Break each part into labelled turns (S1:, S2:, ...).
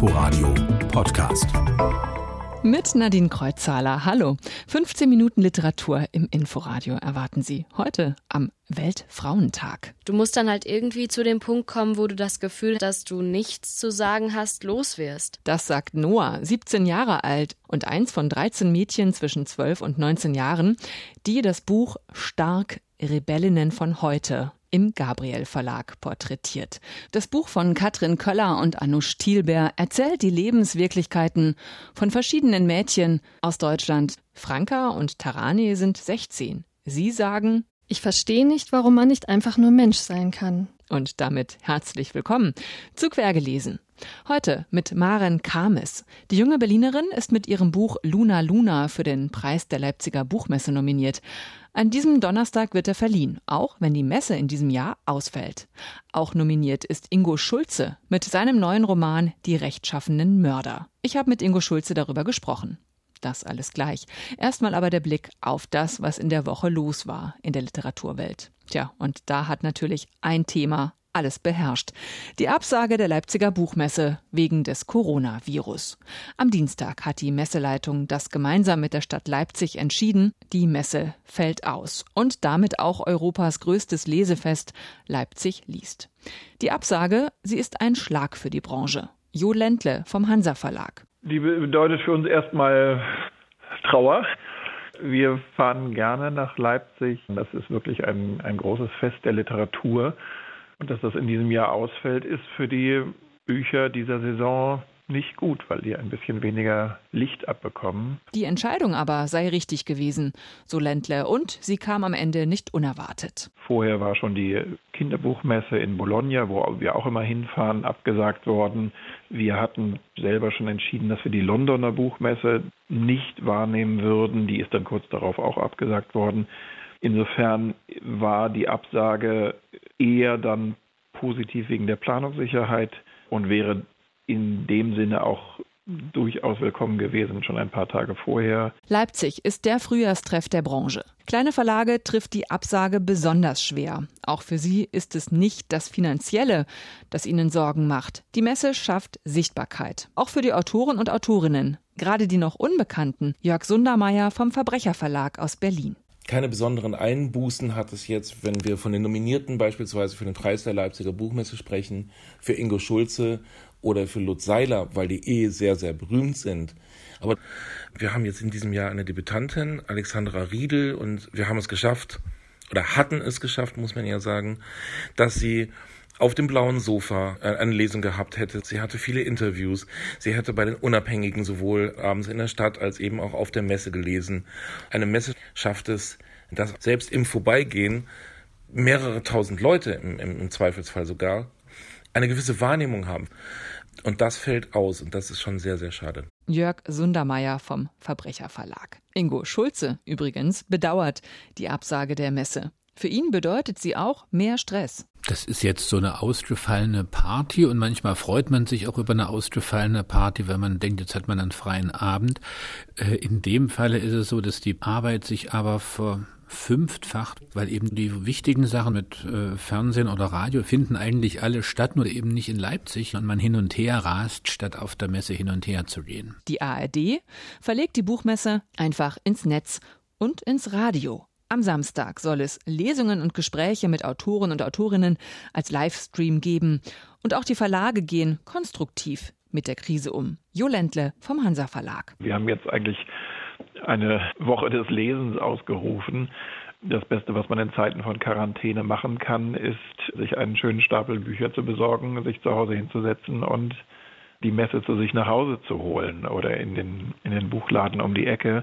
S1: Inforadio Podcast.
S2: Mit Nadine Kreuzzahler. Hallo. 15 Minuten Literatur im Inforadio erwarten Sie heute am Weltfrauentag.
S3: Du musst dann halt irgendwie zu dem Punkt kommen, wo du das Gefühl, dass du nichts zu sagen hast, los wirst.
S2: Das sagt Noah, 17 Jahre alt und eins von 13 Mädchen zwischen 12 und 19 Jahren, die das Buch Stark Rebellinnen von heute im Gabriel Verlag porträtiert. Das Buch von Katrin Köller und Anush Thielber erzählt die Lebenswirklichkeiten von verschiedenen Mädchen aus Deutschland. Franka und Tarani sind 16. Sie sagen,
S4: ich verstehe nicht, warum man nicht einfach nur Mensch sein kann.
S2: Und damit herzlich willkommen zu Quergelesen. Heute mit Maren Kames. Die junge Berlinerin ist mit ihrem Buch Luna Luna für den Preis der Leipziger Buchmesse nominiert. An diesem Donnerstag wird er verliehen, auch wenn die Messe in diesem Jahr ausfällt. Auch nominiert ist Ingo Schulze mit seinem neuen Roman Die rechtschaffenen Mörder. Ich habe mit Ingo Schulze darüber gesprochen. Das alles gleich. Erstmal aber der Blick auf das, was in der Woche los war in der Literaturwelt. Tja, und da hat natürlich ein Thema alles beherrscht. Die Absage der Leipziger Buchmesse wegen des Coronavirus. Am Dienstag hat die Messeleitung das gemeinsam mit der Stadt Leipzig entschieden. Die Messe fällt aus und damit auch Europas größtes Lesefest Leipzig liest. Die Absage, sie ist ein Schlag für die Branche. Jo Ländle vom Hansa Verlag.
S5: Die bedeutet für uns erstmal Trauer. Wir fahren gerne nach Leipzig. Das ist wirklich ein, ein großes Fest der Literatur. Dass das in diesem Jahr ausfällt, ist für die Bücher dieser Saison nicht gut, weil die ein bisschen weniger Licht abbekommen.
S2: Die Entscheidung aber sei richtig gewesen, so Ländler, und sie kam am Ende nicht unerwartet.
S5: Vorher war schon die Kinderbuchmesse in Bologna, wo wir auch immer hinfahren, abgesagt worden. Wir hatten selber schon entschieden, dass wir die Londoner Buchmesse nicht wahrnehmen würden. Die ist dann kurz darauf auch abgesagt worden. Insofern war die Absage eher dann positiv wegen der Planungssicherheit und wäre in dem Sinne auch durchaus willkommen gewesen, schon ein paar Tage vorher.
S2: Leipzig ist der Frühjahrstreff der Branche. Kleine Verlage trifft die Absage besonders schwer. Auch für sie ist es nicht das Finanzielle, das ihnen Sorgen macht. Die Messe schafft Sichtbarkeit. Auch für die Autoren und Autorinnen. Gerade die noch Unbekannten. Jörg Sundermeier vom Verbrecherverlag aus Berlin
S6: keine besonderen Einbußen hat es jetzt, wenn wir von den Nominierten beispielsweise für den Preis der Leipziger Buchmesse sprechen, für Ingo Schulze oder für Lutz Seiler, weil die eh sehr, sehr berühmt sind. Aber wir haben jetzt in diesem Jahr eine Debütantin, Alexandra Riedel, und wir haben es geschafft, oder hatten es geschafft, muss man ja sagen, dass sie auf dem blauen Sofa äh, eine Lesung gehabt hätte. Sie hatte viele Interviews. Sie hätte bei den Unabhängigen sowohl abends in der Stadt als eben auch auf der Messe gelesen. Eine Messe schafft es, dass selbst im Vorbeigehen mehrere tausend Leute, im, im Zweifelsfall sogar, eine gewisse Wahrnehmung haben. Und das fällt aus und das ist schon sehr, sehr schade.
S2: Jörg Sundermeier vom Verbrecherverlag. Ingo Schulze übrigens bedauert die Absage der Messe. Für ihn bedeutet sie auch mehr Stress.
S7: Das ist jetzt so eine ausgefallene Party und manchmal freut man sich auch über eine ausgefallene Party, wenn man denkt, jetzt hat man einen freien Abend. Äh, in dem Falle ist es so, dass die Arbeit sich aber verfünffacht, weil eben die wichtigen Sachen mit äh, Fernsehen oder Radio finden eigentlich alle statt, nur eben nicht in Leipzig und man hin und her rast, statt auf der Messe hin und her zu gehen.
S2: Die ARD verlegt die Buchmesse einfach ins Netz und ins Radio. Am Samstag soll es Lesungen und Gespräche mit Autoren und Autorinnen als Livestream geben. Und auch die Verlage gehen konstruktiv mit der Krise um. Jo Ländle vom Hansa Verlag.
S5: Wir haben jetzt eigentlich eine Woche des Lesens ausgerufen. Das Beste, was man in Zeiten von Quarantäne machen kann, ist, sich einen schönen Stapel Bücher zu besorgen, sich zu Hause hinzusetzen und die Messe zu sich nach Hause zu holen oder in den, in den Buchladen um die Ecke.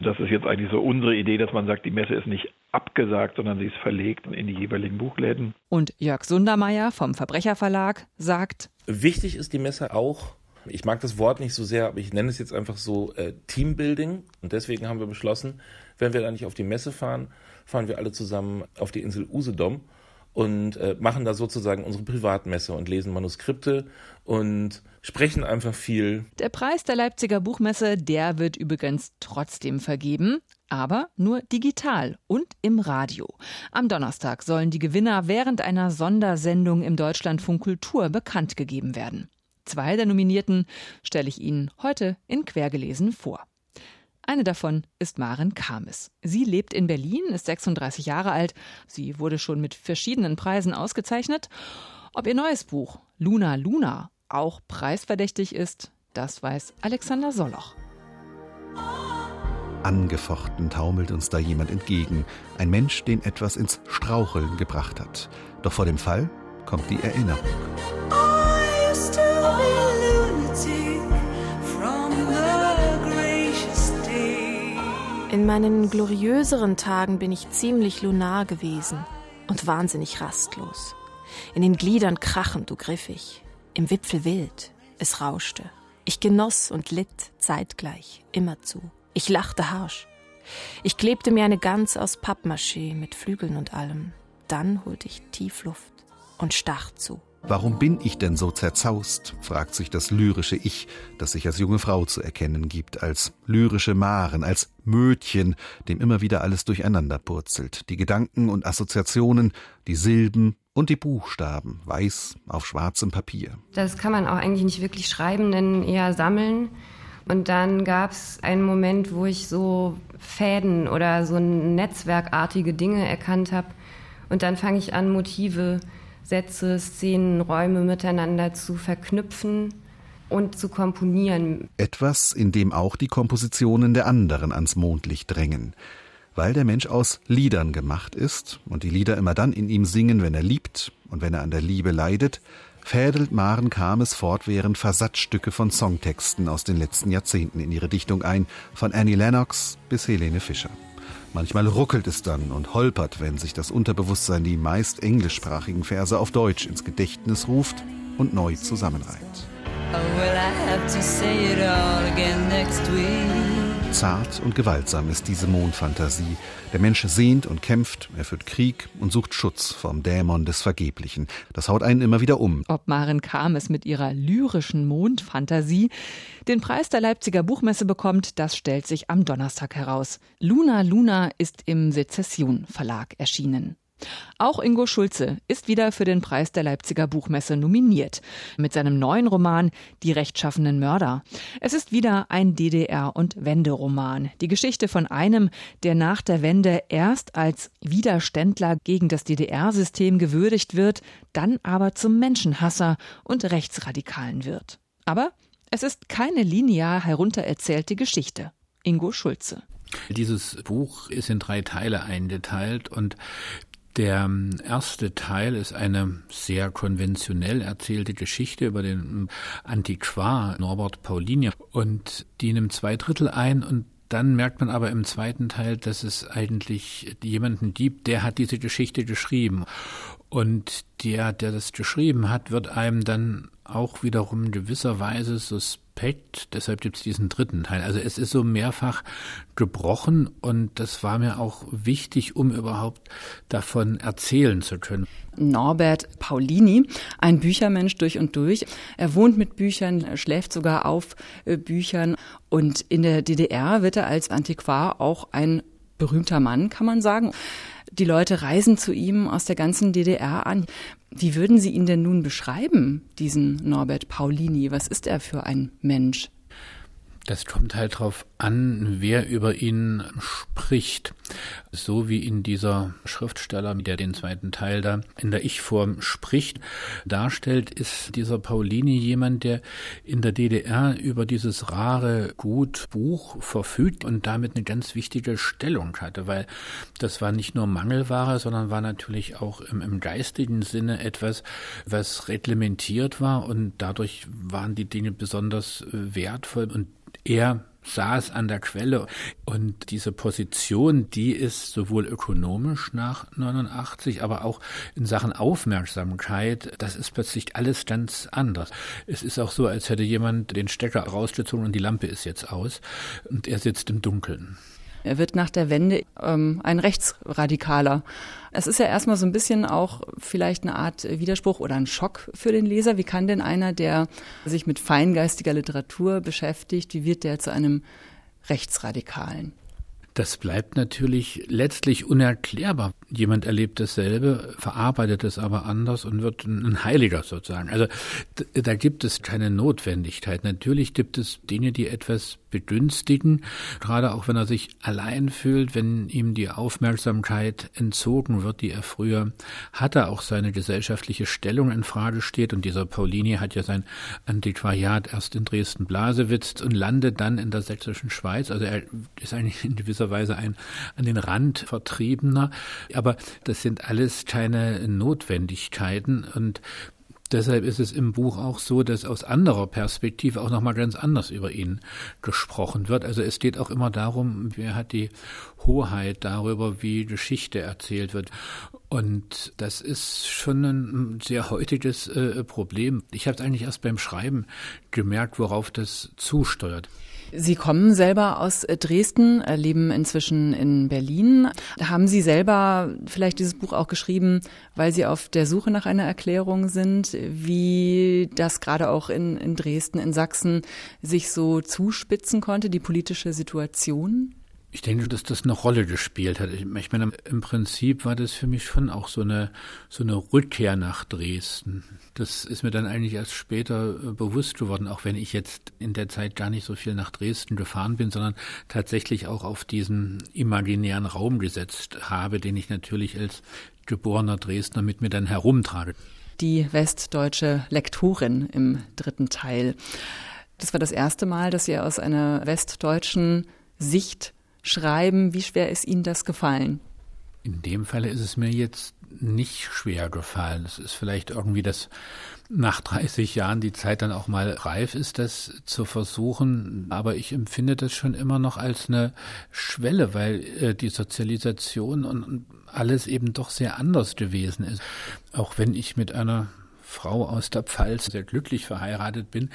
S5: Das ist jetzt eigentlich so unsere Idee, dass man sagt, die Messe ist nicht abgesagt, sondern sie ist verlegt in die jeweiligen Buchläden.
S2: Und Jörg Sundermeier vom Verbrecherverlag sagt,
S6: wichtig ist die Messe auch, ich mag das Wort nicht so sehr, aber ich nenne es jetzt einfach so äh, Teambuilding. Und deswegen haben wir beschlossen, wenn wir da nicht auf die Messe fahren, fahren wir alle zusammen auf die Insel Usedom und äh, machen da sozusagen unsere Privatmesse und lesen Manuskripte und sprechen einfach viel.
S2: Der Preis der Leipziger Buchmesse, der wird übrigens trotzdem vergeben, aber nur digital und im Radio. Am Donnerstag sollen die Gewinner während einer Sondersendung im Deutschlandfunk Kultur bekannt gegeben werden. Zwei der Nominierten stelle ich Ihnen heute in Quergelesen vor. Eine davon ist Maren Kames. Sie lebt in Berlin, ist 36 Jahre alt. Sie wurde schon mit verschiedenen Preisen ausgezeichnet. Ob ihr neues Buch Luna Luna auch preisverdächtig ist, das weiß Alexander Soloch.
S1: Angefochten taumelt uns da jemand entgegen, ein Mensch, den etwas ins Straucheln gebracht hat. Doch vor dem Fall kommt die Erinnerung.
S8: In meinen gloriöseren Tagen bin ich ziemlich lunar gewesen und wahnsinnig rastlos. In den Gliedern krachend und griffig, im Wipfel wild, es rauschte. Ich genoss und litt zeitgleich, immerzu. Ich lachte harsch. Ich klebte mir eine Gans aus Pappmaché mit Flügeln und allem. Dann holte ich tief Luft und stach zu.
S1: Warum bin ich denn so zerzaust? fragt sich das lyrische Ich, das sich als junge Frau zu erkennen gibt, als lyrische Maren, als Mödchen, dem immer wieder alles durcheinander purzelt, die Gedanken und Assoziationen, die Silben und die Buchstaben, weiß auf schwarzem Papier.
S9: Das kann man auch eigentlich nicht wirklich schreiben, denn eher sammeln. Und dann gab es einen Moment, wo ich so Fäden oder so netzwerkartige Dinge erkannt habe. Und dann fange ich an, Motive Sätze, Szenen, Räume miteinander zu verknüpfen und zu komponieren.
S1: Etwas, in dem auch die Kompositionen der anderen ans Mondlicht drängen. Weil der Mensch aus Liedern gemacht ist und die Lieder immer dann in ihm singen, wenn er liebt und wenn er an der Liebe leidet, fädelt Maren Kames fortwährend Versatzstücke von Songtexten aus den letzten Jahrzehnten in ihre Dichtung ein, von Annie Lennox bis Helene Fischer. Manchmal ruckelt es dann und holpert, wenn sich das Unterbewusstsein die meist englischsprachigen Verse auf Deutsch ins Gedächtnis ruft und neu zusammenreiht. Oh, Zart und gewaltsam ist diese Mondfantasie. Der Mensch sehnt und kämpft, er führt Krieg und sucht Schutz vom Dämon des Vergeblichen. Das haut einen immer wieder um.
S2: Ob Maren Kames mit ihrer lyrischen Mondfantasie den Preis der Leipziger Buchmesse bekommt, das stellt sich am Donnerstag heraus. Luna Luna ist im Sezession Verlag erschienen. Auch Ingo Schulze ist wieder für den Preis der Leipziger Buchmesse nominiert mit seinem neuen Roman Die rechtschaffenen Mörder. Es ist wieder ein DDR- und Wenderoman. Die Geschichte von einem, der nach der Wende erst als Widerständler gegen das DDR-System gewürdigt wird, dann aber zum Menschenhasser und Rechtsradikalen wird. Aber es ist keine linear heruntererzählte Geschichte. Ingo Schulze.
S7: Dieses Buch ist in drei Teile eingeteilt und der ähm, erste Teil ist eine sehr konventionell erzählte Geschichte über den ähm, Antiquar Norbert Paulini und die nimmt zwei Drittel ein und dann merkt man aber im zweiten Teil, dass es eigentlich jemanden gibt, der hat diese Geschichte geschrieben. Und der, der das geschrieben hat, wird einem dann auch wiederum gewisserweise suspekt Aspekt, deshalb gibt es diesen dritten Teil. Also es ist so mehrfach gebrochen und das war mir auch wichtig, um überhaupt davon erzählen zu können.
S10: Norbert Paulini, ein Büchermensch durch und durch. Er wohnt mit Büchern, schläft sogar auf äh, Büchern und in der DDR wird er als Antiquar auch ein berühmter Mann, kann man sagen. Die Leute reisen zu ihm aus der ganzen DDR an. Wie würden Sie ihn denn nun beschreiben, diesen Norbert Paulini? Was ist er für ein Mensch?
S7: Das kommt halt drauf an, wer über ihn spricht. So wie in dieser Schriftsteller, der den zweiten Teil da in der Ich-Form spricht, darstellt, ist dieser Paulini jemand, der in der DDR über dieses rare Gut Buch verfügt und damit eine ganz wichtige Stellung hatte, weil das war nicht nur Mangelware, sondern war natürlich auch im, im geistigen Sinne etwas, was reglementiert war und dadurch waren die Dinge besonders äh, wertvoll und er saß an der Quelle und diese Position, die ist sowohl ökonomisch nach 89, aber auch in Sachen Aufmerksamkeit, das ist plötzlich alles ganz anders. Es ist auch so, als hätte jemand den Stecker rausgezogen und die Lampe ist jetzt aus und er sitzt im Dunkeln.
S10: Er wird nach der Wende ähm, ein Rechtsradikaler. Es ist ja erstmal so ein bisschen auch vielleicht eine Art Widerspruch oder ein Schock für den Leser. Wie kann denn einer, der sich mit feingeistiger Literatur beschäftigt, wie wird der zu einem Rechtsradikalen?
S7: Das bleibt natürlich letztlich unerklärbar. Jemand erlebt dasselbe, verarbeitet es aber anders und wird ein Heiliger sozusagen. Also da gibt es keine Notwendigkeit. Natürlich gibt es Dinge, die etwas begünstigen, gerade auch wenn er sich allein fühlt, wenn ihm die Aufmerksamkeit entzogen wird, die er früher hatte, auch seine gesellschaftliche Stellung in Frage steht. Und dieser Paulini hat ja sein Antiquariat erst in Dresden-Blasewitz und landet dann in der sächsischen Schweiz. Also er ist eigentlich in gewisser Weise ein an den Rand Vertriebener. Aber das sind alles keine Notwendigkeiten und Deshalb ist es im Buch auch so, dass aus anderer Perspektive auch nochmal ganz anders über ihn gesprochen wird. Also es geht auch immer darum, wer hat die Hoheit darüber, wie Geschichte erzählt wird. Und das ist schon ein sehr heutiges äh, Problem. Ich habe es eigentlich erst beim Schreiben gemerkt, worauf das zusteuert.
S10: Sie kommen selber aus äh, Dresden, äh, leben inzwischen in Berlin. Haben Sie selber vielleicht dieses Buch auch geschrieben, weil Sie auf der Suche nach einer Erklärung sind, wie das gerade auch in, in Dresden, in Sachsen sich so zuspitzen konnte, die politische Situation?
S7: Ich denke, dass das eine Rolle gespielt hat. Ich meine, im Prinzip war das für mich schon auch so eine, so eine Rückkehr nach Dresden. Das ist mir dann eigentlich erst später äh, bewusst geworden, auch wenn ich jetzt in der Zeit gar nicht so viel nach Dresden gefahren bin, sondern tatsächlich auch auf diesen imaginären Raum gesetzt habe, den ich natürlich als geborener Dresdner mit mir dann herumtrage.
S10: Die westdeutsche Lektorin im dritten Teil. Das war das erste Mal, dass Sie aus einer westdeutschen Sicht schreiben. Wie schwer ist Ihnen das gefallen?
S7: In dem Falle ist es mir jetzt nicht schwer gefallen. Es ist vielleicht irgendwie das nach 30 Jahren die Zeit dann auch mal reif ist, das zu versuchen. Aber ich empfinde das schon immer noch als eine Schwelle, weil äh, die Sozialisation und alles eben doch sehr anders gewesen ist. Auch wenn ich mit einer Frau aus der Pfalz sehr glücklich verheiratet bin,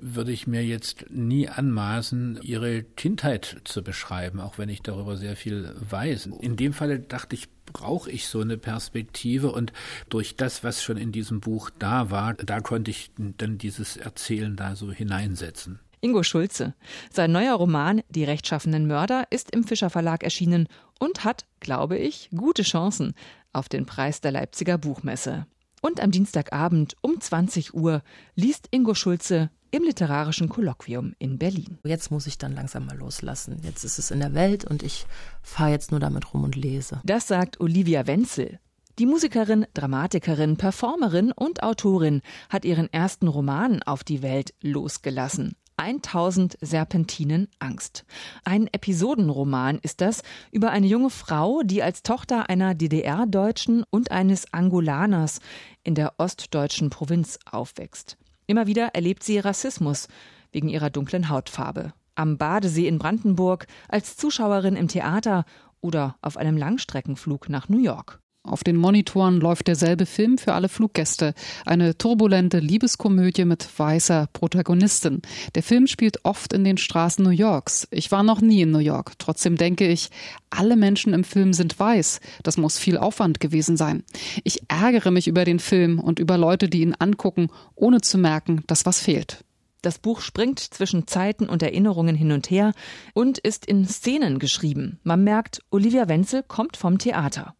S7: würde ich mir jetzt nie anmaßen, ihre Kindheit zu beschreiben, auch wenn ich darüber sehr viel weiß. In dem Falle dachte ich, brauche ich so eine Perspektive und durch das, was schon in diesem Buch da war, da konnte ich dann dieses Erzählen da so hineinsetzen.
S2: Ingo Schulze. Sein neuer Roman Die rechtschaffenen Mörder ist im Fischer Verlag erschienen und hat, glaube ich, gute Chancen auf den Preis der Leipziger Buchmesse. Und am Dienstagabend um 20 Uhr liest Ingo Schulze im Literarischen Kolloquium in Berlin.
S8: Jetzt muss ich dann langsam mal loslassen. Jetzt ist es in der Welt und ich fahre jetzt nur damit rum und lese.
S2: Das sagt Olivia Wenzel. Die Musikerin, Dramatikerin, Performerin und Autorin hat ihren ersten Roman auf die Welt losgelassen. 1000 Serpentinen Angst. Ein Episodenroman ist das über eine junge Frau, die als Tochter einer DDR-Deutschen und eines Angolaners in der ostdeutschen Provinz aufwächst. Immer wieder erlebt sie Rassismus wegen ihrer dunklen Hautfarbe. Am Badesee in Brandenburg, als Zuschauerin im Theater oder auf einem Langstreckenflug nach New York.
S11: Auf den Monitoren läuft derselbe Film für alle Fluggäste. Eine turbulente Liebeskomödie mit weißer Protagonistin. Der Film spielt oft in den Straßen New Yorks. Ich war noch nie in New York. Trotzdem denke ich, alle Menschen im Film sind weiß. Das muss viel Aufwand gewesen sein. Ich ärgere mich über den Film und über Leute, die ihn angucken, ohne zu merken, dass was fehlt.
S2: Das Buch springt zwischen Zeiten und Erinnerungen hin und her und ist in Szenen geschrieben. Man merkt, Olivia Wenzel kommt vom Theater.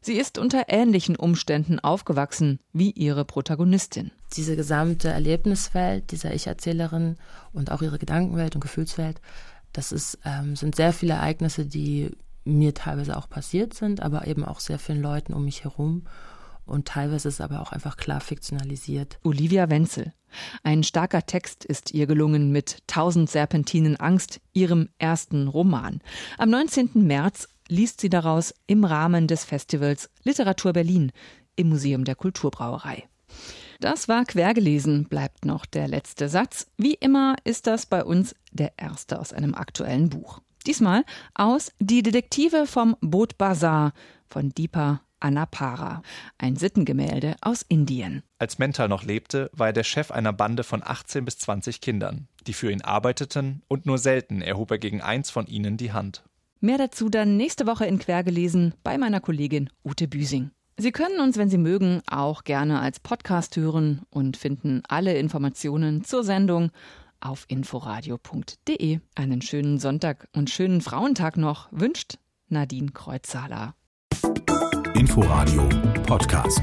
S2: Sie ist unter ähnlichen Umständen aufgewachsen wie ihre Protagonistin.
S8: Diese gesamte Erlebniswelt dieser Ich-Erzählerin und auch ihre Gedankenwelt und Gefühlswelt, das ist, ähm, sind sehr viele Ereignisse, die mir teilweise auch passiert sind, aber eben auch sehr vielen Leuten um mich herum. Und teilweise ist es aber auch einfach klar fiktionalisiert.
S2: Olivia Wenzel. Ein starker Text ist ihr gelungen mit Tausend Serpentinen Angst, ihrem ersten Roman. Am 19. März liest sie daraus im Rahmen des Festivals Literatur Berlin im Museum der Kulturbrauerei. Das war quergelesen, bleibt noch der letzte Satz. Wie immer ist das bei uns der erste aus einem aktuellen Buch. Diesmal aus Die Detektive vom Boot Bazar von Deepa Anapara, ein Sittengemälde aus Indien.
S12: Als Mental noch lebte, war er der Chef einer Bande von 18 bis 20 Kindern, die für ihn arbeiteten, und nur selten erhob er gegen eins von ihnen die Hand.
S2: Mehr dazu dann nächste Woche in Quergelesen bei meiner Kollegin Ute Büsing. Sie können uns, wenn Sie mögen, auch gerne als Podcast hören und finden alle Informationen zur Sendung auf inforadio.de. Einen schönen Sonntag und schönen Frauentag noch wünscht Nadine Kreuzhaler.
S13: Inforadio Podcast.